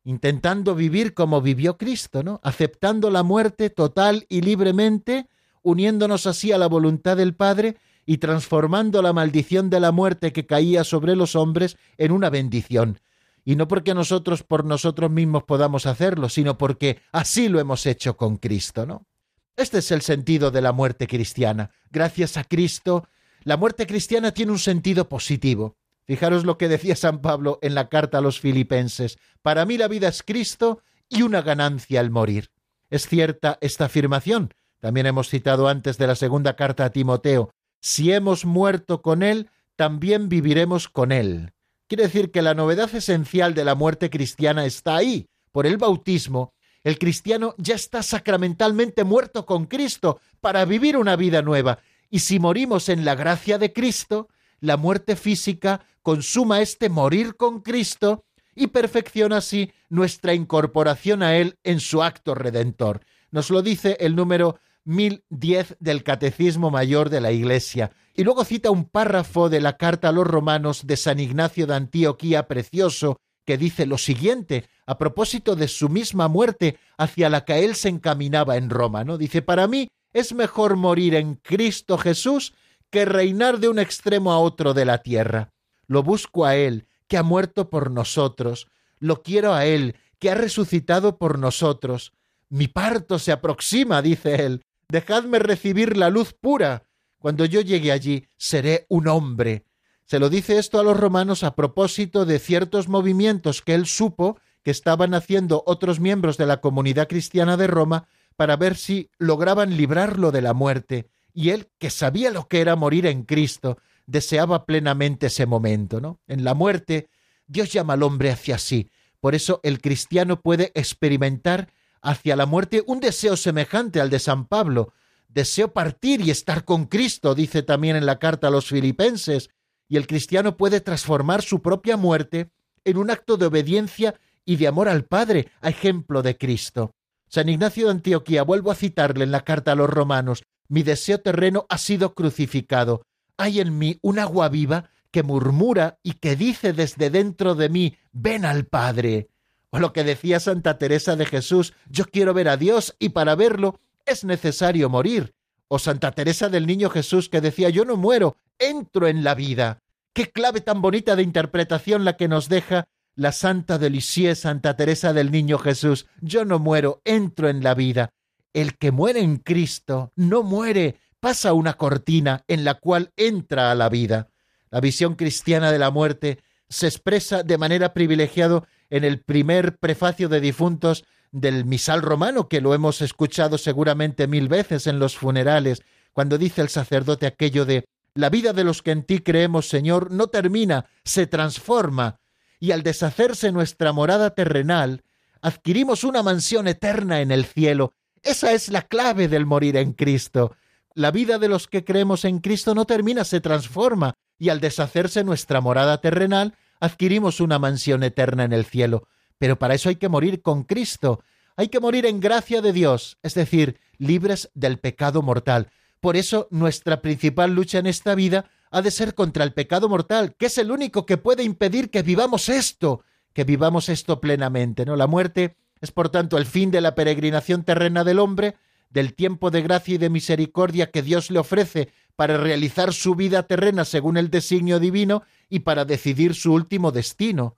intentando vivir como vivió Cristo, ¿no? Aceptando la muerte total y libremente, uniéndonos así a la voluntad del Padre y transformando la maldición de la muerte que caía sobre los hombres en una bendición. Y no porque nosotros por nosotros mismos podamos hacerlo, sino porque así lo hemos hecho con Cristo, ¿no? Este es el sentido de la muerte cristiana. Gracias a Cristo, la muerte cristiana tiene un sentido positivo. Fijaros lo que decía San Pablo en la carta a los filipenses. Para mí la vida es Cristo y una ganancia el morir. Es cierta esta afirmación. También hemos citado antes de la segunda carta a Timoteo. Si hemos muerto con Él, también viviremos con Él. Quiere decir que la novedad esencial de la muerte cristiana está ahí. Por el bautismo, el cristiano ya está sacramentalmente muerto con Cristo para vivir una vida nueva. Y si morimos en la gracia de Cristo, la muerte física consuma este morir con Cristo y perfecciona así nuestra incorporación a Él en su acto redentor. Nos lo dice el número 1010 del Catecismo Mayor de la Iglesia. Y luego cita un párrafo de la carta a los romanos de San Ignacio de Antioquía precioso, que dice lo siguiente, a propósito de su misma muerte hacia la que él se encaminaba en Roma, ¿no? Dice, para mí es mejor morir en Cristo Jesús que reinar de un extremo a otro de la tierra. Lo busco a Él, que ha muerto por nosotros, lo quiero a Él, que ha resucitado por nosotros. Mi parto se aproxima, dice él, dejadme recibir la luz pura. Cuando yo llegue allí, seré un hombre. Se lo dice esto a los romanos a propósito de ciertos movimientos que él supo que estaban haciendo otros miembros de la comunidad cristiana de Roma para ver si lograban librarlo de la muerte, y él, que sabía lo que era morir en Cristo, deseaba plenamente ese momento, ¿no? En la muerte, Dios llama al hombre hacia sí. Por eso el cristiano puede experimentar hacia la muerte un deseo semejante al de San Pablo. Deseo partir y estar con Cristo, dice también en la carta a los filipenses, y el cristiano puede transformar su propia muerte en un acto de obediencia y de amor al Padre, a ejemplo de Cristo. San Ignacio de Antioquía, vuelvo a citarle en la carta a los romanos, mi deseo terreno ha sido crucificado. Hay en mí un agua viva que murmura y que dice desde dentro de mí, ven al Padre. O lo que decía Santa Teresa de Jesús, yo quiero ver a Dios y para verlo es necesario morir. O Santa Teresa del Niño Jesús que decía, yo no muero, entro en la vida. Qué clave tan bonita de interpretación la que nos deja la Santa de Santa Teresa del Niño Jesús. Yo no muero, entro en la vida. El que muere en Cristo no muere, pasa una cortina en la cual entra a la vida. La visión cristiana de la muerte se expresa de manera privilegiada en el primer prefacio de difuntos del misal romano, que lo hemos escuchado seguramente mil veces en los funerales, cuando dice el sacerdote aquello de la vida de los que en ti creemos, Señor, no termina, se transforma, y al deshacerse nuestra morada terrenal, adquirimos una mansión eterna en el cielo. Esa es la clave del morir en Cristo. La vida de los que creemos en Cristo no termina, se transforma, y al deshacerse nuestra morada terrenal, adquirimos una mansión eterna en el cielo. Pero para eso hay que morir con Cristo, hay que morir en gracia de Dios, es decir, libres del pecado mortal. Por eso nuestra principal lucha en esta vida ha de ser contra el pecado mortal, que es el único que puede impedir que vivamos esto, que vivamos esto plenamente, ¿no? La muerte es por tanto el fin de la peregrinación terrena del hombre, del tiempo de gracia y de misericordia que Dios le ofrece para realizar su vida terrena según el designio divino y para decidir su último destino.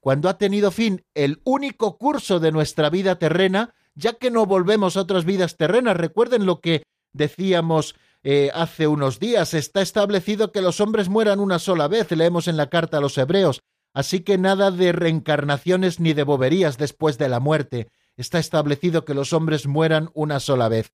Cuando ha tenido fin el único curso de nuestra vida terrena, ya que no volvemos a otras vidas terrenas, recuerden lo que decíamos eh, hace unos días, está establecido que los hombres mueran una sola vez, leemos en la carta a los hebreos, así que nada de reencarnaciones ni de boberías después de la muerte, está establecido que los hombres mueran una sola vez.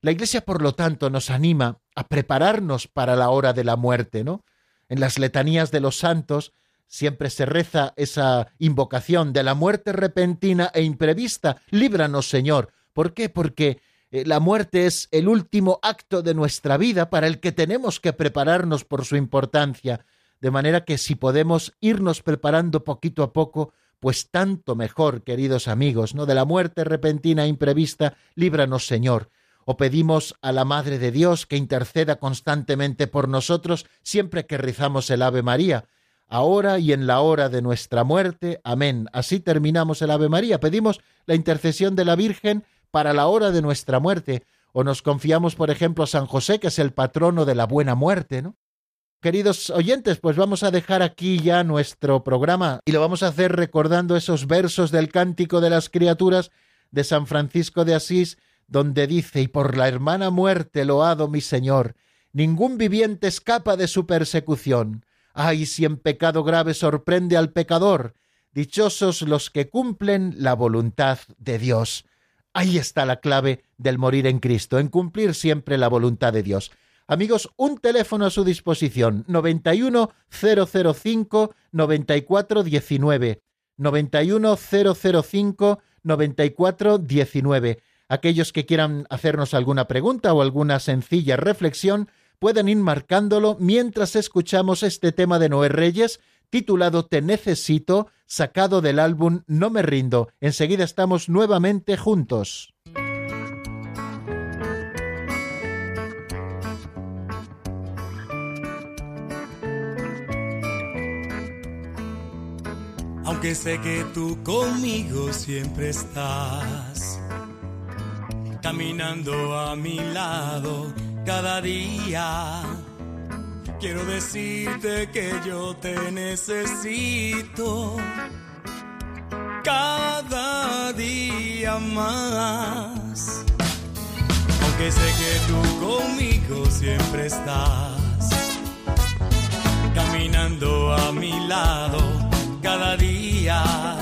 La Iglesia, por lo tanto, nos anima a prepararnos para la hora de la muerte, ¿no? En las letanías de los santos siempre se reza esa invocación de la muerte repentina e imprevista. Líbranos, Señor. ¿Por qué? Porque eh, la muerte es el último acto de nuestra vida para el que tenemos que prepararnos por su importancia. De manera que si podemos irnos preparando poquito a poco, pues tanto mejor, queridos amigos, ¿no? De la muerte repentina e imprevista, líbranos, Señor o pedimos a la Madre de Dios que interceda constantemente por nosotros siempre que rezamos el Ave María, ahora y en la hora de nuestra muerte. Amén. Así terminamos el Ave María. Pedimos la intercesión de la Virgen para la hora de nuestra muerte, o nos confiamos, por ejemplo, a San José, que es el patrono de la buena muerte, ¿no? Queridos oyentes, pues vamos a dejar aquí ya nuestro programa y lo vamos a hacer recordando esos versos del Cántico de las Criaturas de San Francisco de Asís, donde dice, y por la hermana muerte loado mi Señor, ningún viviente escapa de su persecución. Ay, si en pecado grave sorprende al pecador, dichosos los que cumplen la voluntad de Dios. Ahí está la clave del morir en Cristo, en cumplir siempre la voluntad de Dios. Amigos, un teléfono a su disposición, 91 005 9419. 91 005 9419. Aquellos que quieran hacernos alguna pregunta o alguna sencilla reflexión pueden ir marcándolo mientras escuchamos este tema de Noé Reyes titulado Te necesito, sacado del álbum No me rindo. Enseguida estamos nuevamente juntos.
Aunque sé que tú conmigo siempre estás caminando a mi lado cada día. Quiero decirte que yo te necesito cada día más. Aunque sé que tú conmigo siempre estás caminando a mi lado cada día.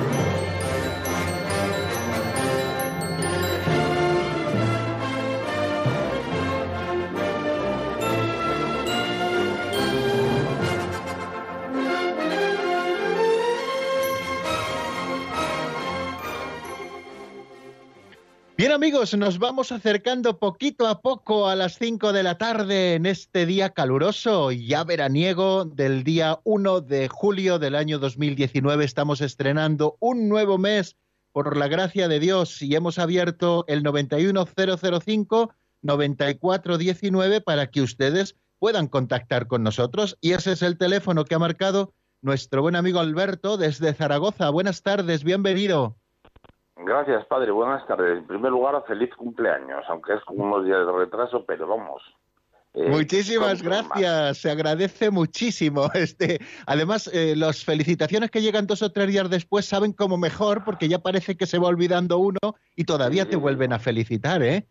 Bien amigos, nos vamos acercando poquito a poco a las 5 de la tarde en este día caluroso ya veraniego del día 1 de julio del año 2019. Estamos estrenando un nuevo mes por la gracia de Dios y hemos abierto el 91005 9419 para que ustedes puedan contactar con nosotros y ese es el teléfono que ha marcado nuestro buen amigo Alberto desde Zaragoza. Buenas tardes, bienvenido.
Gracias, padre. Buenas tardes. En primer lugar, feliz cumpleaños, aunque es con unos días de retraso, pero vamos.
Eh, Muchísimas gracias, se agradece muchísimo. Este, además, eh, las felicitaciones que llegan dos o tres días después saben como mejor, porque ya parece que se va olvidando uno y todavía te vuelven a felicitar, ¿eh?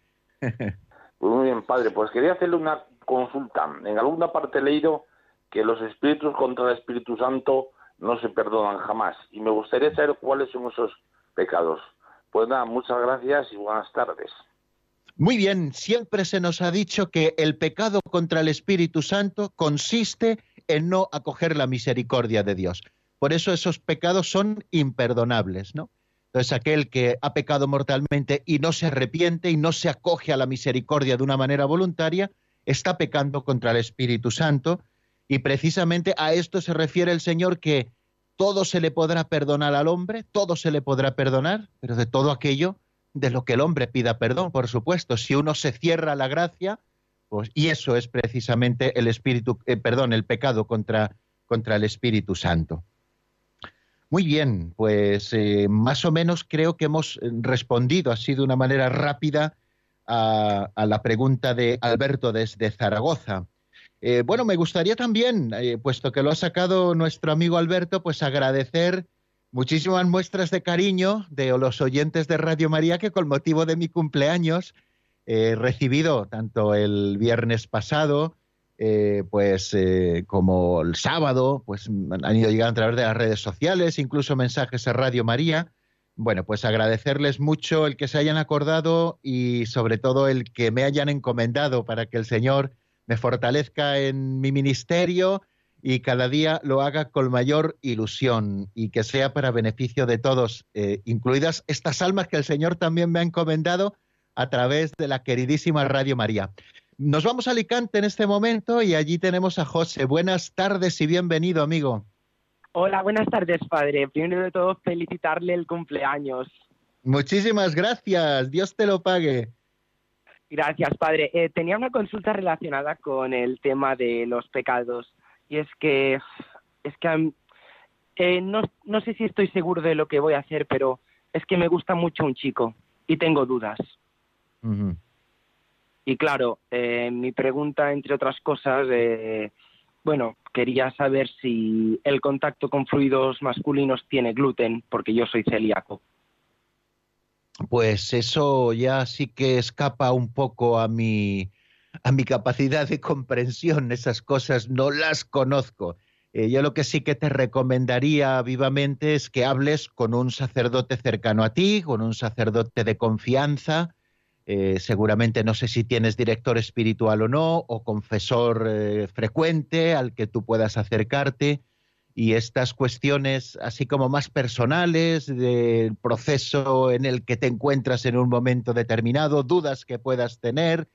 Muy bien, padre. Pues quería hacerle una consulta. En alguna parte he leído que los espíritus contra el Espíritu Santo no se perdonan jamás. Y me gustaría saber cuáles son esos pecados. Pues nada, muchas gracias y buenas tardes.
Muy bien, siempre se nos ha dicho que el pecado contra el Espíritu Santo consiste en no acoger la misericordia de Dios. Por eso esos pecados son imperdonables, ¿no? Entonces aquel que ha pecado mortalmente y no se arrepiente y no se acoge a la misericordia de una manera voluntaria, está pecando contra el Espíritu Santo y precisamente a esto se refiere el Señor que todo se le podrá perdonar al hombre, todo se le podrá perdonar, pero de todo aquello de lo que el hombre pida perdón, por supuesto. Si uno se cierra la gracia, pues, y eso es precisamente el espíritu, eh, perdón, el pecado contra, contra el Espíritu Santo. Muy bien, pues eh, más o menos creo que hemos respondido así de una manera rápida a la pregunta de Alberto desde Zaragoza. Eh, bueno, me gustaría también, eh, puesto que lo ha sacado nuestro amigo Alberto, pues agradecer muchísimas muestras de cariño de los oyentes de Radio María que con motivo de mi cumpleaños he recibido tanto el viernes pasado, eh, pues como el sábado, pues han ido llegando a través de las redes sociales, incluso mensajes a Radio María. Bueno, pues agradecerles mucho el que se hayan acordado y sobre todo el que me hayan encomendado para que el Señor me fortalezca en mi ministerio y cada día lo haga con mayor ilusión y que sea para beneficio de todos, eh, incluidas estas almas que el Señor también me ha encomendado a través de la queridísima Radio María. Nos vamos a Alicante en este momento y allí tenemos a José. Buenas tardes y bienvenido, amigo.
Hola, buenas tardes, padre. Primero de todo, felicitarle el cumpleaños.
Muchísimas gracias. Dios te lo pague.
Gracias, padre. Eh, tenía una consulta relacionada con el tema de los pecados y es que es que eh, no, no sé si estoy seguro de lo que voy a hacer, pero es que me gusta mucho un chico y tengo dudas. Y claro, eh, mi pregunta, entre otras cosas, bueno, quería saber si el contacto con fluidos masculinos tiene gluten, porque yo soy celíaco
pues eso ya sí que escapa un poco a mi, a mi capacidad de comprensión. Esas cosas no las conozco. Eh, yo lo que sí que te recomendaría vivamente es que hables con un sacerdote cercano a ti, con un sacerdote de confianza. Eh, seguramente no sé si tienes director espiritual o no, o confesor eh, frecuente al que tú puedas acercarte y estas cuestiones así como más personales del proceso en el que te encuentras en un momento determinado, dudas que puedas tener,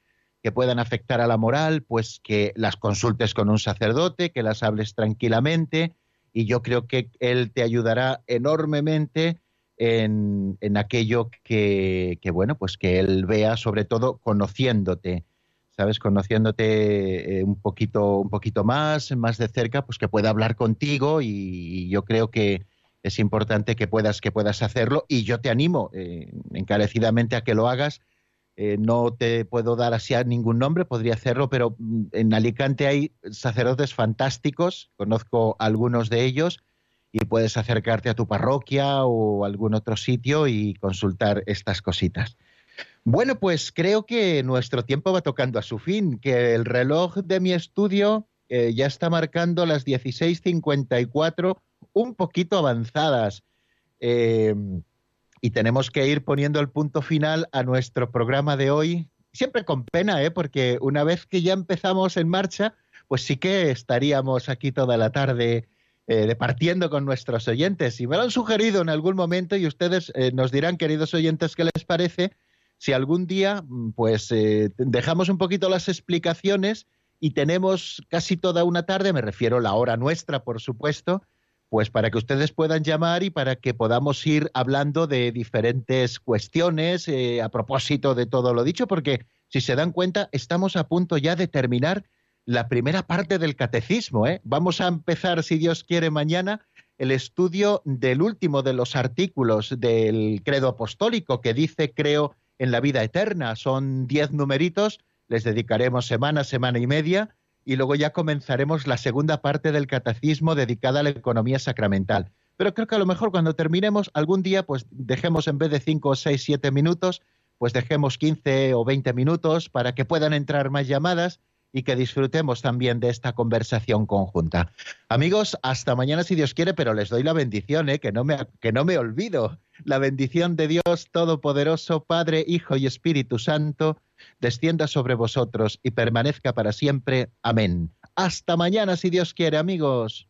que puedan afectar a la moral, pues que las consultes con un sacerdote, que las hables tranquilamente y yo creo que él te ayudará enormemente en, en aquello que, que, bueno, pues que él vea sobre todo conociéndote ¿sabes? Conociéndote eh, un poquito, un poquito más, más de cerca, pues que pueda hablar contigo y, yo creo que es importante que puedas, que puedas hacerlo y yo te animo eh, encarecidamente a que lo hagas. Eh, no te puedo dar así a ningún nombre, podría hacerlo, pero mm, en Alicante hay sacerdotes fantásticos, conozco algunos de ellos y puedes acercarte a tu parroquia o algún otro sitio y consultar estas cositas. Bueno, pues creo que nuestro tiempo va tocando a su fin, que el reloj de mi estudio eh, ya está marcando las 16.54, un poquito avanzadas. Em, y tenemos que ir poniendo el punto final a nuestro programa de hoy. Siempre con pena, ¿eh? porque una vez que ya empezamos en marcha, pues sí que estaríamos aquí toda la tarde eh, departiendo con nuestros oyentes. Y me lo han sugerido en algún momento y ustedes eh, nos dirán, queridos oyentes, qué les parece si algún día mm, pues eh, dejamos un poquito las explicaciones y tenemos casi toda una tarde, me refiero a la hora nuestra, por supuesto, pues para que ustedes puedan llamar y para que podamos ir hablando de diferentes cuestiones eh, a propósito de todo lo dicho, porque si se dan cuenta, estamos a punto ya de terminar la primera parte del catecismo. ¿eh? Vamos a empezar, si Dios quiere, mañana el estudio del último de los artículos del credo apostólico que dice creo en la vida eterna. Son diez numeritos, les dedicaremos semana, semana y media, y luego ya comenzaremos la segunda parte del catecismo dedicada a la economía sacramental. Pero creo que a lo mejor cuando terminemos algún día, pues dejemos en vez de cinco, seis, siete minutos, pues dejemos 15 o 20 minutos para que puedan entrar más llamadas y que disfrutemos también de esta conversación conjunta. Amigos, hasta mañana si Dios quiere, pero les doy la bendición, ¿eh? que, no me, que no me olvido. La bendición de Dios Todopoderoso, Padre, Hijo y Espíritu Santo, descienda sobre vosotros y permanezca para siempre. Amén. Hasta mañana si Dios quiere, amigos.